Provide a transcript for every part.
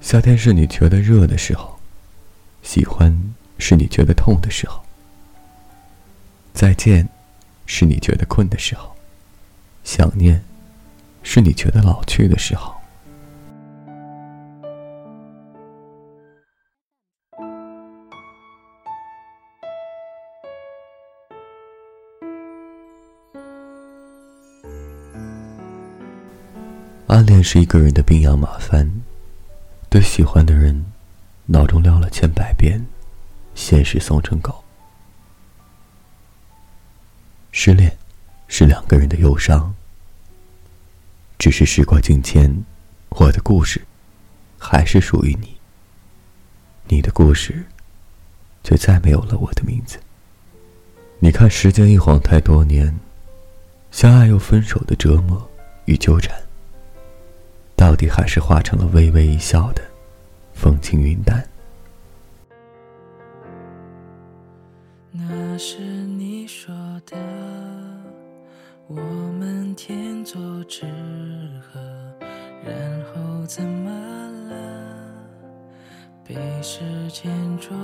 夏天是你觉得热的时候，喜欢是你觉得痛的时候，再见是你觉得困的时候，想念是你觉得老去的时候。暗恋是一个人的兵养马翻。对喜欢的人，脑中撂了千百遍，现实送成狗。失恋，是两个人的忧伤。只是时过境迁，我的故事，还是属于你。你的故事，却再没有了我的名字。你看，时间一晃太多年，相爱又分手的折磨与纠缠。到底还是化成了微微一笑的风轻云淡。那是你说的，我们天作之合，然后怎么了？被时间捉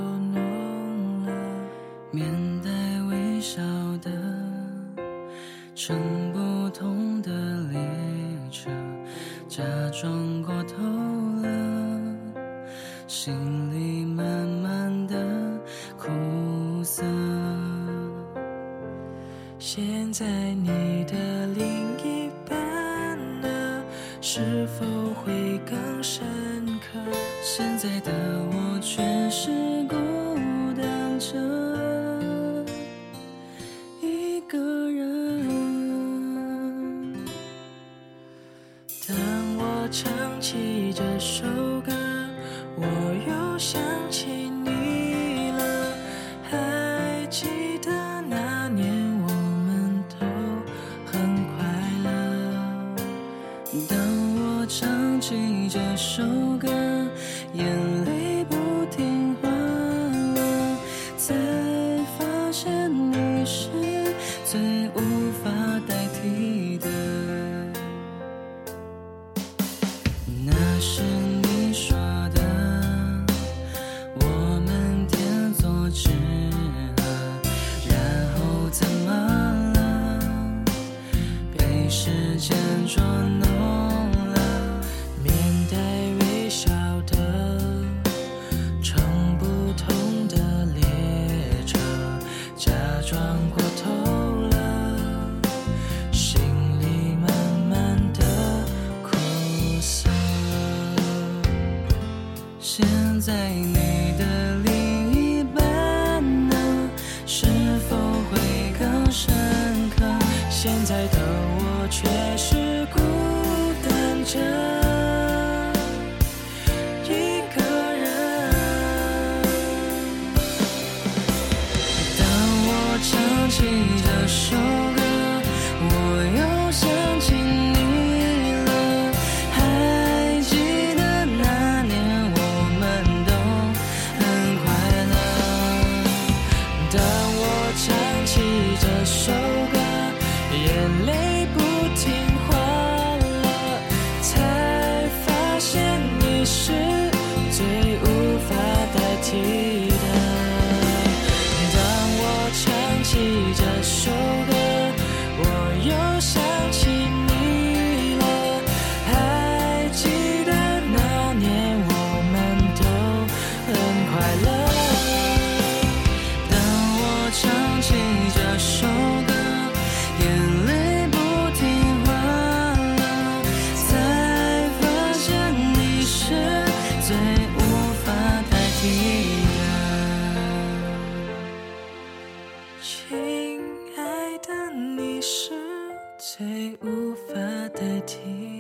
假装过头了，心里慢慢的苦涩。现在你的另一半呢？是否会更深刻？现在的我首歌，我又想起你了。还记得那年我们都很快乐。当我唱起这首歌，眼泪不听话了，才发现你是最无时间捉弄了面带微笑的乘不同的列车假装过头了心里慢慢的苦涩。现在你的另一半呢？是否会更深刻？现在起这首歌，我又想起你了，还记得那年。我们都很快乐亲爱的你是最无法代替。